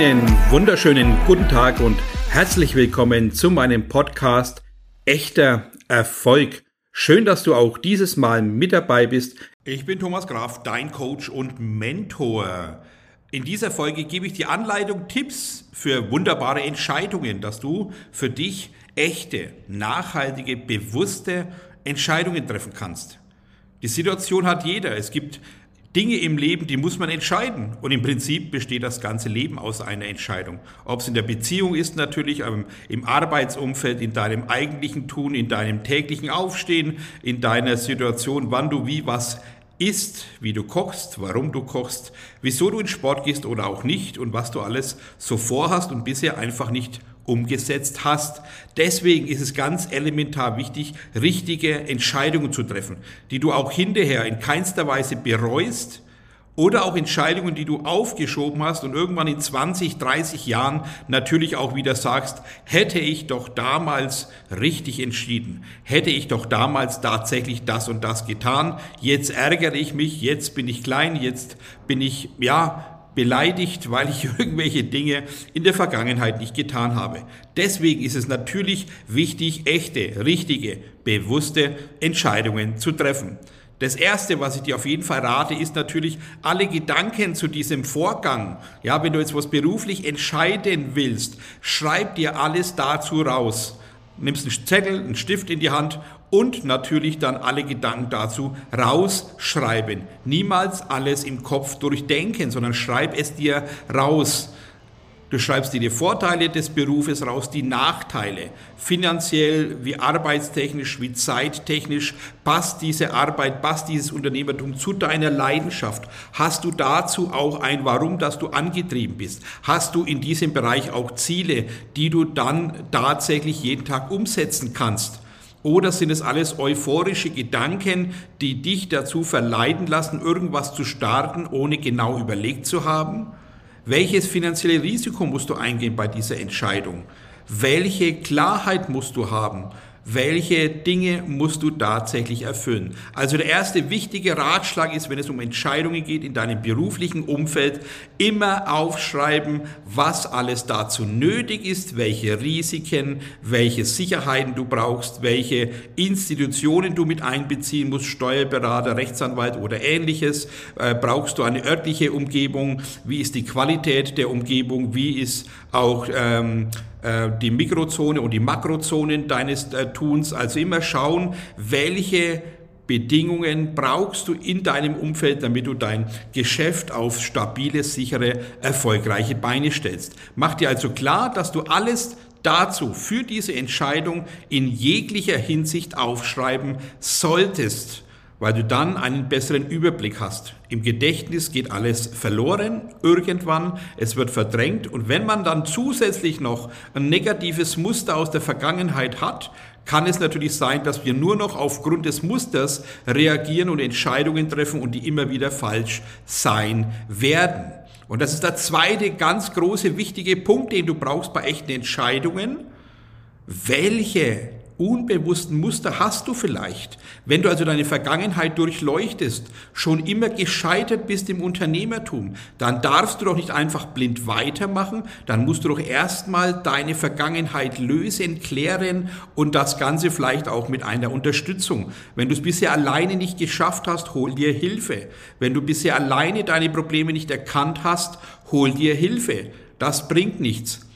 Einen wunderschönen guten Tag und herzlich willkommen zu meinem Podcast Echter Erfolg. Schön, dass du auch dieses Mal mit dabei bist. Ich bin Thomas Graf, dein Coach und Mentor. In dieser Folge gebe ich dir Anleitung, Tipps für wunderbare Entscheidungen, dass du für dich echte, nachhaltige, bewusste Entscheidungen treffen kannst. Die Situation hat jeder. Es gibt Dinge im Leben, die muss man entscheiden. Und im Prinzip besteht das ganze Leben aus einer Entscheidung. Ob es in der Beziehung ist natürlich, im Arbeitsumfeld, in deinem eigentlichen Tun, in deinem täglichen Aufstehen, in deiner Situation, wann du wie was isst, wie du kochst, warum du kochst, wieso du in Sport gehst oder auch nicht und was du alles so vorhast und bisher einfach nicht umgesetzt hast. Deswegen ist es ganz elementar wichtig, richtige Entscheidungen zu treffen, die du auch hinterher in keinster Weise bereust, oder auch Entscheidungen, die du aufgeschoben hast und irgendwann in 20, 30 Jahren natürlich auch wieder sagst, hätte ich doch damals richtig entschieden, hätte ich doch damals tatsächlich das und das getan, jetzt ärgere ich mich, jetzt bin ich klein, jetzt bin ich, ja, beleidigt, weil ich irgendwelche Dinge in der Vergangenheit nicht getan habe. Deswegen ist es natürlich wichtig, echte, richtige, bewusste Entscheidungen zu treffen. Das erste, was ich dir auf jeden Fall rate, ist natürlich alle Gedanken zu diesem Vorgang. Ja, wenn du jetzt was beruflich entscheiden willst, schreib dir alles dazu raus nimmst einen Zettel, einen Stift in die Hand und natürlich dann alle Gedanken dazu rausschreiben. Niemals alles im Kopf durchdenken, sondern schreib es dir raus. Du schreibst dir die Vorteile des Berufes raus, die Nachteile. Finanziell, wie arbeitstechnisch, wie zeittechnisch. Passt diese Arbeit, passt dieses Unternehmertum zu deiner Leidenschaft? Hast du dazu auch ein Warum, dass du angetrieben bist? Hast du in diesem Bereich auch Ziele, die du dann tatsächlich jeden Tag umsetzen kannst? Oder sind es alles euphorische Gedanken, die dich dazu verleiten lassen, irgendwas zu starten, ohne genau überlegt zu haben? Welches finanzielle Risiko musst du eingehen bei dieser Entscheidung? Welche Klarheit musst du haben? Welche Dinge musst du tatsächlich erfüllen. Also der erste wichtige Ratschlag ist, wenn es um Entscheidungen geht in deinem beruflichen Umfeld, immer aufschreiben, was alles dazu nötig ist, welche Risiken, welche Sicherheiten du brauchst, welche Institutionen du mit einbeziehen musst, Steuerberater, Rechtsanwalt oder ähnliches. Äh, brauchst du eine örtliche Umgebung? Wie ist die Qualität der Umgebung? Wie ist auch ähm, äh, die Mikrozone und die Makrozonen deines äh, Tuns. Also immer schauen, welche Bedingungen brauchst du in deinem Umfeld, damit du dein Geschäft auf stabile, sichere, erfolgreiche Beine stellst. Mach dir also klar, dass du alles dazu für diese Entscheidung in jeglicher Hinsicht aufschreiben solltest weil du dann einen besseren Überblick hast. Im Gedächtnis geht alles verloren irgendwann, es wird verdrängt und wenn man dann zusätzlich noch ein negatives Muster aus der Vergangenheit hat, kann es natürlich sein, dass wir nur noch aufgrund des Musters reagieren und Entscheidungen treffen und die immer wieder falsch sein werden. Und das ist der zweite ganz große wichtige Punkt, den du brauchst bei echten Entscheidungen. Welche unbewussten Muster hast du vielleicht. Wenn du also deine Vergangenheit durchleuchtest, schon immer gescheitert bist im Unternehmertum, dann darfst du doch nicht einfach blind weitermachen, dann musst du doch erstmal deine Vergangenheit lösen, klären und das Ganze vielleicht auch mit einer Unterstützung. Wenn du es bisher alleine nicht geschafft hast, hol dir Hilfe. Wenn du bisher alleine deine Probleme nicht erkannt hast, hol dir Hilfe. Das bringt nichts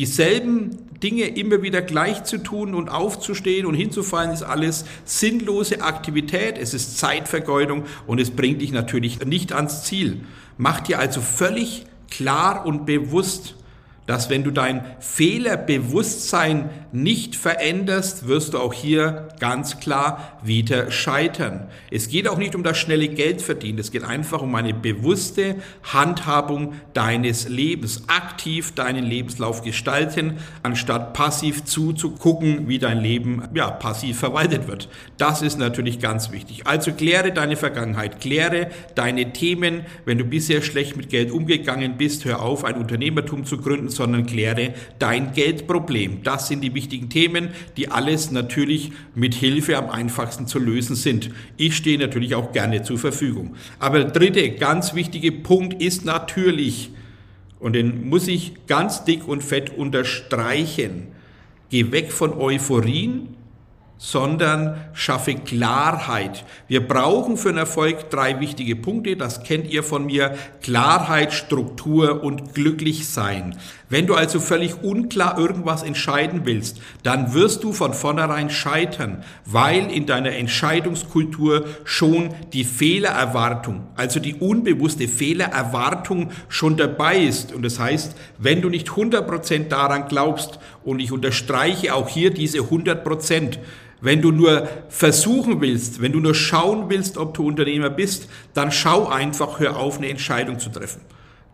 dieselben Dinge immer wieder gleich zu tun und aufzustehen und hinzufallen, ist alles sinnlose Aktivität, es ist Zeitvergeudung und es bringt dich natürlich nicht ans Ziel. Mach dir also völlig klar und bewusst, dass wenn du dein Fehlerbewusstsein nicht veränderst, wirst du auch hier ganz klar wieder scheitern. Es geht auch nicht um das schnelle Geld verdienen, es geht einfach um eine bewusste Handhabung deines Lebens, aktiv deinen Lebenslauf gestalten, anstatt passiv zuzugucken, wie dein Leben ja, passiv verwaltet wird. Das ist natürlich ganz wichtig. Also kläre deine Vergangenheit, kläre deine Themen. Wenn du bisher schlecht mit Geld umgegangen bist, hör auf, ein Unternehmertum zu gründen, sondern kläre dein Geldproblem. Das sind die wichtigen Themen, die alles natürlich mit Hilfe am einfachsten zu lösen sind. Ich stehe natürlich auch gerne zur Verfügung. Aber der dritte ganz wichtige Punkt ist natürlich, Und den muss ich ganz dick und fett unterstreichen. Geh weg von Euphorien, sondern schaffe Klarheit. Wir brauchen für einen Erfolg drei wichtige Punkte, das kennt ihr von mir, Klarheit, Struktur und Glücklichsein. Wenn du also völlig unklar irgendwas entscheiden willst, dann wirst du von vornherein scheitern, weil in deiner Entscheidungskultur schon die Fehlererwartung, also die unbewusste Fehlererwartung schon dabei ist. Und das heißt, wenn du nicht 100% daran glaubst, und ich unterstreiche auch hier diese 100%, wenn du nur versuchen willst, wenn du nur schauen willst, ob du Unternehmer bist, dann schau einfach, hör auf, eine Entscheidung zu treffen.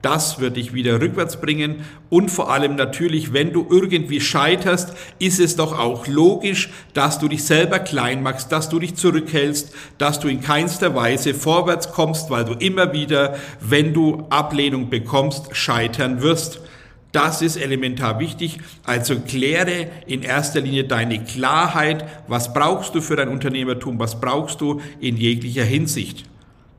Das wird dich wieder rückwärts bringen und vor allem natürlich, wenn du irgendwie scheiterst, ist es doch auch logisch, dass du dich selber klein machst, dass du dich zurückhältst, dass du in keinster Weise vorwärts kommst, weil du immer wieder, wenn du Ablehnung bekommst, scheitern wirst. Das ist elementar wichtig. Also kläre in erster Linie deine Klarheit. Was brauchst du für dein Unternehmertum? Was brauchst du in jeglicher Hinsicht?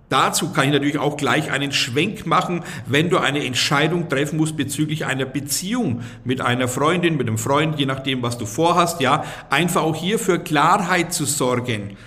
Dazu kann ich natürlich auch gleich einen Schwenk machen, wenn du eine Entscheidung treffen musst bezüglich einer Beziehung mit einer Freundin, mit einem Freund, je nachdem, was du vorhast, ja, einfach auch hier für Klarheit zu sorgen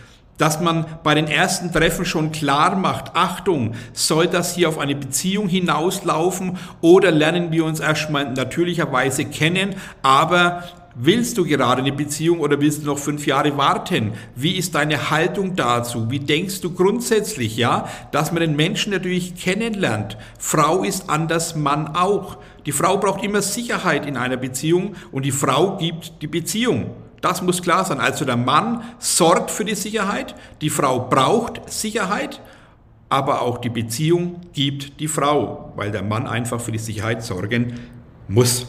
dass man bei den ersten Treffen schon klar macht, Achtung, soll das hier auf eine Beziehung hinauslaufen oder lernen wir uns erstmal natürlicherweise kennen, aber Willst du gerade eine Beziehung oder willst du noch fünf Jahre warten? Wie ist deine Haltung dazu? Wie denkst du grundsätzlich, ja? Dass man den Menschen natürlich kennenlernt. Frau ist anders, Mann auch. Die Frau braucht immer Sicherheit in einer Beziehung und die Frau gibt die Beziehung. Das muss klar sein. Also der Mann sorgt für die Sicherheit, die Frau braucht Sicherheit, aber auch die Beziehung gibt die Frau, weil der Mann einfach für die Sicherheit sorgen muss.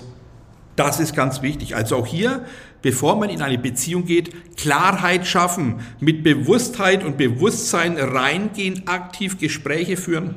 Das ist ganz wichtig. Also auch hier, bevor man in eine Beziehung geht, Klarheit schaffen, mit Bewusstheit und Bewusstsein reingehen, aktiv Gespräche führen,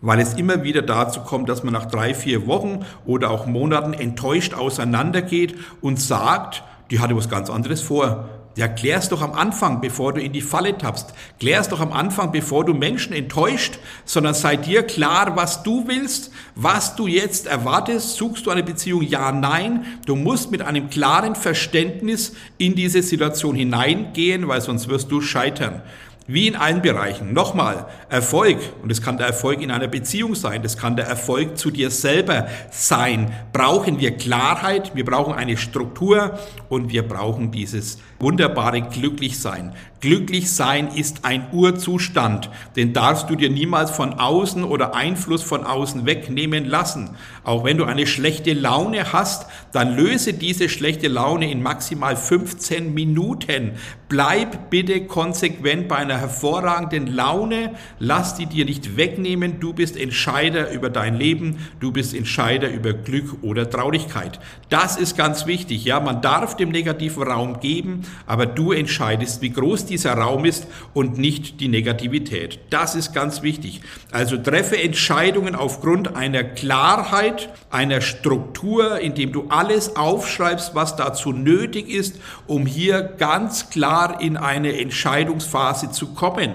weil es immer wieder dazu kommt, dass man nach drei, vier Wochen oder auch Monaten enttäuscht auseinandergeht und sagt, die hatte was ganz anderes vor. Ja, klär's doch am Anfang, bevor du in die Falle tappst. Klär's doch am Anfang, bevor du Menschen enttäuscht, sondern sei dir klar, was du willst, was du jetzt erwartest. Suchst du eine Beziehung? Ja, nein. Du musst mit einem klaren Verständnis in diese Situation hineingehen, weil sonst wirst du scheitern. Wie in allen Bereichen. Nochmal, Erfolg, und es kann der Erfolg in einer Beziehung sein, das kann der Erfolg zu dir selber sein, brauchen wir Klarheit, wir brauchen eine Struktur und wir brauchen dieses wunderbare Glücklichsein. Glücklich sein ist ein Urzustand, den darfst du dir niemals von außen oder Einfluss von außen wegnehmen lassen. Auch wenn du eine schlechte Laune hast, dann löse diese schlechte Laune in maximal 15 Minuten. Bleib bitte konsequent bei einer hervorragenden Laune, lass die dir nicht wegnehmen. Du bist Entscheider über dein Leben, du bist Entscheider über Glück oder Traurigkeit. Das ist ganz wichtig. Ja, man darf dem negativen Raum geben, aber du entscheidest, wie groß dieser Raum ist und nicht die Negativität. Das ist ganz wichtig. Also treffe Entscheidungen aufgrund einer Klarheit, einer Struktur, indem du alles aufschreibst, was dazu nötig ist, um hier ganz klar in eine Entscheidungsphase zu kommen.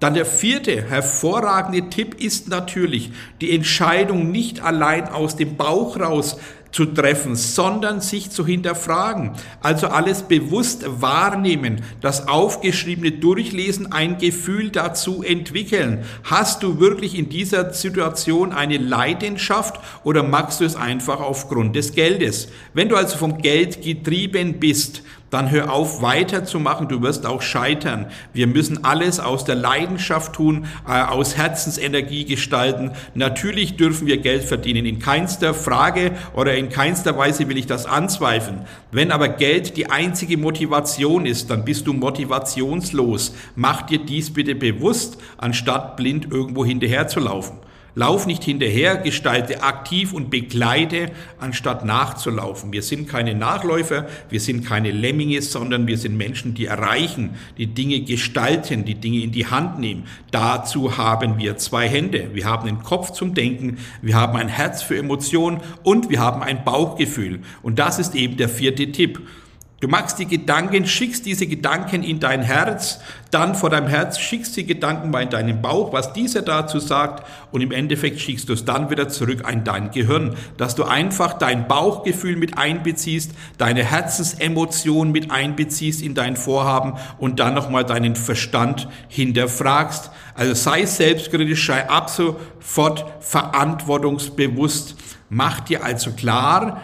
Dann der vierte hervorragende Tipp ist natürlich, die Entscheidung nicht allein aus dem Bauch raus zu treffen, sondern sich zu hinterfragen. Also alles bewusst wahrnehmen, das Aufgeschriebene durchlesen, ein Gefühl dazu entwickeln. Hast du wirklich in dieser Situation eine Leidenschaft oder magst du es einfach aufgrund des Geldes? Wenn du also vom Geld getrieben bist, dann hör auf weiterzumachen, du wirst auch scheitern. Wir müssen alles aus der Leidenschaft tun, äh, aus Herzensenergie gestalten. Natürlich dürfen wir Geld verdienen, in keinster Frage oder in keinster Weise will ich das anzweifeln. Wenn aber Geld die einzige Motivation ist, dann bist du motivationslos. Mach dir dies bitte bewusst, anstatt blind irgendwo hinterher zu laufen. Lauf nicht hinterher, gestalte aktiv und begleite, anstatt nachzulaufen. Wir sind keine Nachläufer, wir sind keine Lemminge, sondern wir sind Menschen, die erreichen, die Dinge gestalten, die Dinge in die Hand nehmen. Dazu haben wir zwei Hände. Wir haben den Kopf zum Denken, wir haben ein Herz für Emotionen und wir haben ein Bauchgefühl. Und das ist eben der vierte Tipp. Du machst die Gedanken, schickst diese Gedanken in dein Herz, dann vor deinem Herz schickst die Gedanken mal in deinen Bauch, was dieser dazu sagt und im Endeffekt schickst du es dann wieder zurück in dein Gehirn, dass du einfach dein Bauchgefühl mit einbeziehst, deine Herzensemotion mit einbeziehst in dein Vorhaben und dann nochmal deinen Verstand hinterfragst. Also sei selbstkritisch, sei ab sofort verantwortungsbewusst. Mach dir also klar,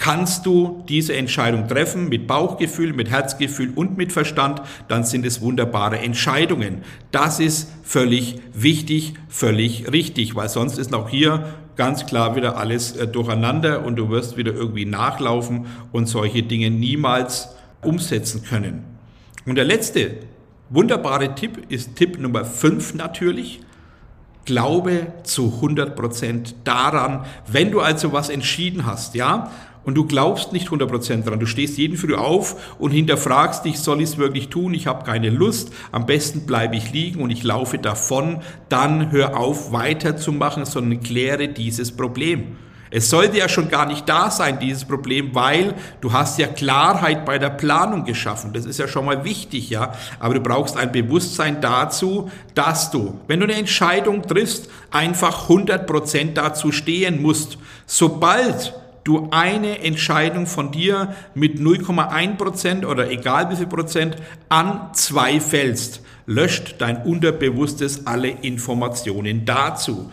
Kannst du diese Entscheidung treffen mit Bauchgefühl, mit Herzgefühl und mit Verstand, dann sind es wunderbare Entscheidungen. Das ist völlig wichtig, völlig richtig, weil sonst ist auch hier ganz klar wieder alles äh, durcheinander und du wirst wieder irgendwie nachlaufen und solche Dinge niemals umsetzen können. Und der letzte wunderbare Tipp ist Tipp Nummer 5 natürlich. Glaube zu 100 Prozent daran, wenn du also was entschieden hast, ja, und du glaubst nicht 100% dran. Du stehst jeden Früh auf und hinterfragst dich, soll ich es wirklich tun? Ich habe keine Lust. Am besten bleibe ich liegen und ich laufe davon. Dann hör auf, weiterzumachen, sondern kläre dieses Problem. Es sollte ja schon gar nicht da sein, dieses Problem, weil du hast ja Klarheit bei der Planung geschaffen. Das ist ja schon mal wichtig, ja. Aber du brauchst ein Bewusstsein dazu, dass du, wenn du eine Entscheidung triffst, einfach 100% dazu stehen musst. Sobald du eine Entscheidung von dir mit 0,1 Prozent oder egal wie viel Prozent an zwei fällst, löscht dein Unterbewusstes alle Informationen dazu.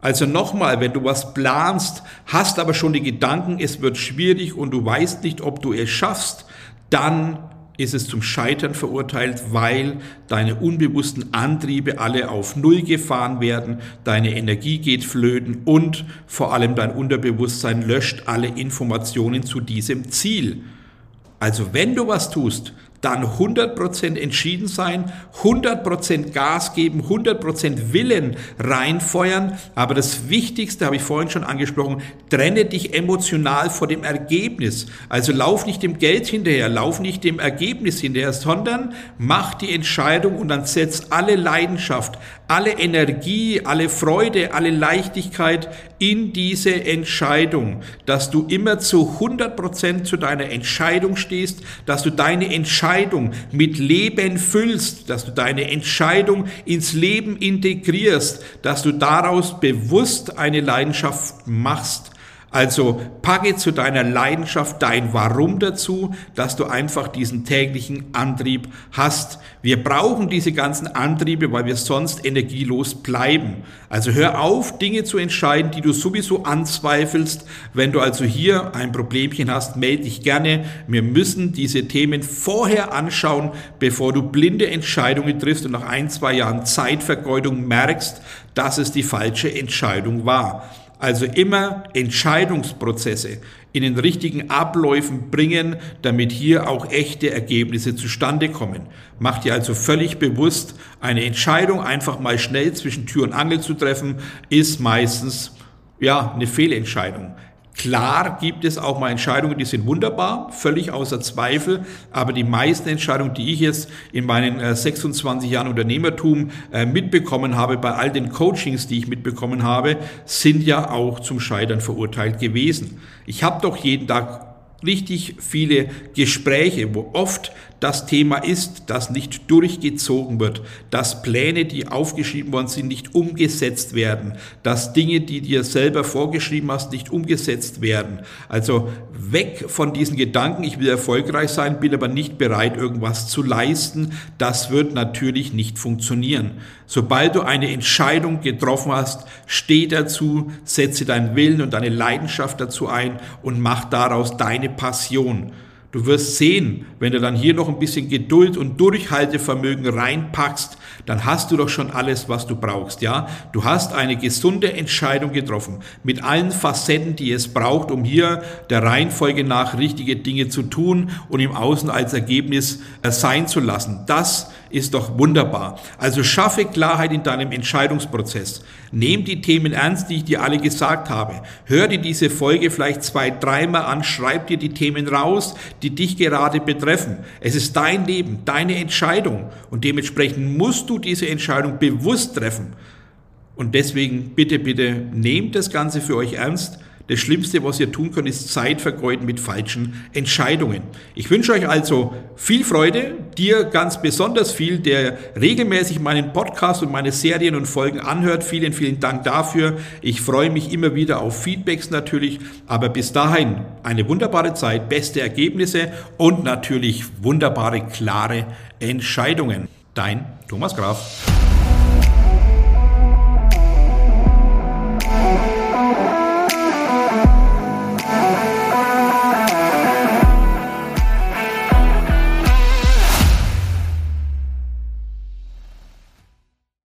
Also nochmal, wenn du was planst, hast aber schon die Gedanken, es wird schwierig und du weißt nicht, ob du es schaffst, dann ist es zum Scheitern verurteilt, weil deine unbewussten Antriebe alle auf Null gefahren werden, deine Energie geht flöten und vor allem dein Unterbewusstsein löscht alle Informationen zu diesem Ziel. Also wenn du was tust, dann 100% entschieden sein, 100% Gas geben, 100% Willen reinfeuern. Aber das Wichtigste, habe ich vorhin schon angesprochen, trenne dich emotional vor dem Ergebnis. Also lauf nicht dem Geld hinterher, lauf nicht dem Ergebnis hinterher, sondern mach die Entscheidung und dann setz alle Leidenschaft, alle Energie, alle Freude, alle Leichtigkeit in diese Entscheidung, dass du immer zu 100% zu deiner Entscheidung stehst, dass du deine Entscheidung mit Leben füllst, dass du deine Entscheidung ins Leben integrierst, dass du daraus bewusst eine Leidenschaft machst also packe zu deiner Leidenschaft dein Warum dazu, dass du einfach diesen täglichen Antrieb hast. Wir brauchen diese ganzen Antriebe, weil wir sonst energielos bleiben. Also hör auf, Dinge zu entscheiden, die du sowieso anzweifelst. Wenn du also hier ein Problemchen hast, melde dich gerne. Wir müssen diese Themen vorher anschauen, bevor du blinde Entscheidungen triffst und nach ein, zwei Jahren Zeitvergeudung merkst, dass es die falsche Entscheidung war. Also immer Entscheidungsprozesse in den richtigen Abläufen bringen, damit hier auch echte Ergebnisse zustande kommen. Mach dir also völlig bewusst, eine Entscheidung einfach mal schnell zwischen Tür und Angel zu treffen, ist meistens ja eine Fehlentscheidung. Klar gibt es auch mal Entscheidungen, die sind wunderbar, völlig außer Zweifel, aber die meisten Entscheidungen, die ich jetzt in meinen 26 äh, Jahren Unternehmertum äh, mitbekommen habe, bei all den Coachings, die ich mitbekommen habe, sind ja auch zum Scheitern verurteilt gewesen. Ich habe doch jeden Tag richtig viele Gespräche, wo oft das Thema ist, dass nicht durchgezogen wird, dass Pläne, die aufgeschrieben worden sind, nicht umgesetzt werden, dass Dinge, die dir selber vorgeschrieben hast, nicht umgesetzt werden. Also weg von diesen Gedanken, ich will erfolgreich sein, bin aber nicht bereit, irgendwas zu leisten. Das wird natürlich nicht funktionieren. Sobald du eine Entscheidung getroffen hast, steh dazu, setze deinen Willen und deine Leidenschaft dazu ein und mach daraus deine Passion. Du wirst sehen, wenn du dann hier noch ein bisschen Geduld und Durchhaltevermögen reinpackst, dann hast du doch schon alles, was du brauchst, ja? Du hast eine gesunde Entscheidung getroffen, mit allen Facetten, die es braucht, um hier der Reihenfolge nach richtige Dinge zu tun und im Außen als Ergebnis sein zu lassen. Das ist doch wunderbar. Also schaffe Klarheit in deinem Entscheidungsprozess. Nehm die Themen ernst, die ich dir alle gesagt habe. Hör dir diese Folge vielleicht zwei, dreimal an, schreib dir die Themen raus, die dich gerade betreffen. Es ist dein Leben, deine Entscheidung und dementsprechend musst du diese Entscheidung bewusst treffen. Und deswegen bitte, bitte nehmt das Ganze für euch ernst. Das Schlimmste, was ihr tun könnt, ist Zeit vergeuden mit falschen Entscheidungen. Ich wünsche euch also viel Freude, dir ganz besonders viel, der regelmäßig meinen Podcast und meine Serien und Folgen anhört. Vielen, vielen Dank dafür. Ich freue mich immer wieder auf Feedbacks natürlich, aber bis dahin eine wunderbare Zeit, beste Ergebnisse und natürlich wunderbare, klare Entscheidungen. Dein Thomas Graf.